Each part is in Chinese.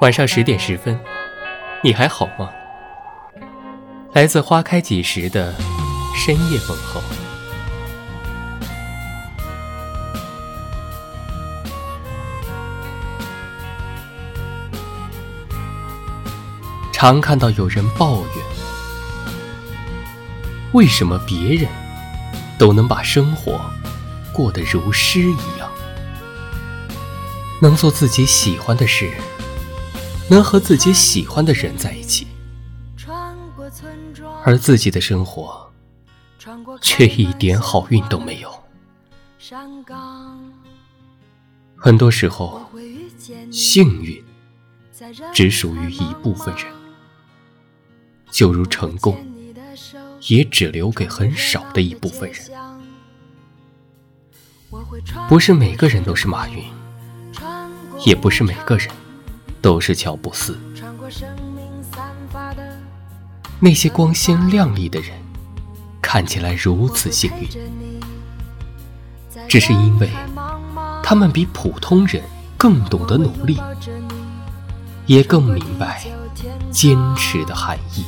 晚上十点十分，你还好吗？来自花开几时的深夜问候。常看到有人抱怨，为什么别人都能把生活过得如诗一样，能做自己喜欢的事？能和自己喜欢的人在一起，而自己的生活却一点好运都没有。很多时候，幸运只属于一部分人，就如成功，也只留给很少的一部分人。不是每个人都是马云，也不是每个人。都是乔布斯。那些光鲜亮丽的人，看起来如此幸运，只是因为他们比普通人更懂得努力，也更明白坚持的含义。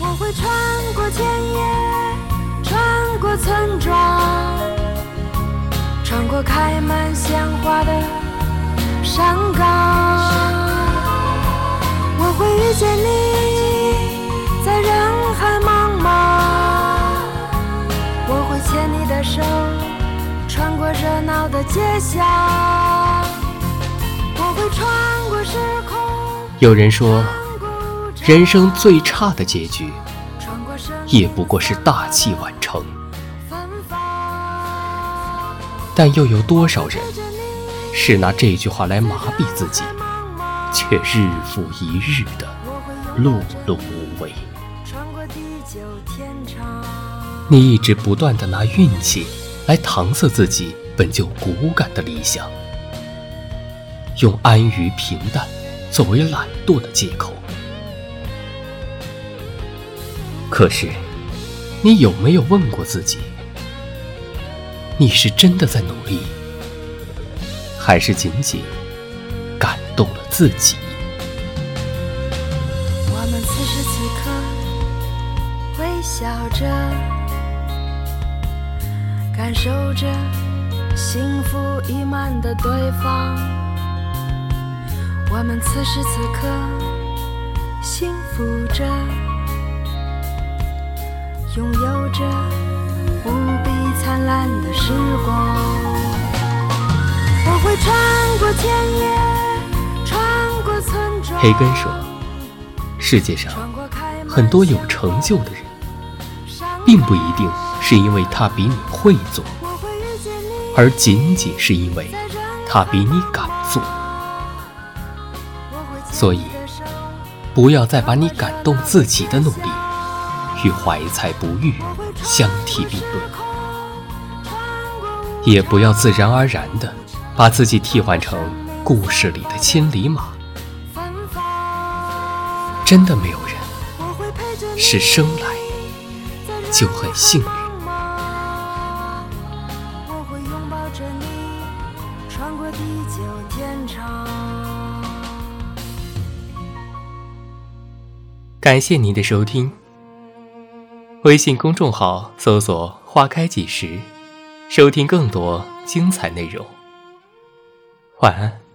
我会穿过田野，穿过村庄，过开满鲜花的山岗。我会遇见你，在人海茫茫。我会牵你的手，穿过热闹的街巷。我会穿过时空。有人说，人生最差的结局，也不过是大器晚成。但又有多少人，是拿这句话来麻痹自己？却日复一日的碌碌无为。你一直不断的拿运气来搪塞自己本就骨感的理想，用安于平淡作为懒惰的借口。可是，你有没有问过自己，你是真的在努力，还是仅仅感？动了自己。我们此时此刻微笑着，感受着幸福溢满的对方。我们此时此刻幸福着，拥有着比灿烂的时光。我会穿过田野。培根说：“世界上很多有成就的人，并不一定是因为他比你会做，而仅仅是因为他比你敢做。所以，不要再把你感动自己的努力与怀才不遇相提并论，也不要自然而然的把自己替换成故事里的千里马。”真的没有人是生来就很幸运。感谢您的收听。微信公众号搜索“花开几时”，收听更多精彩内容。晚安。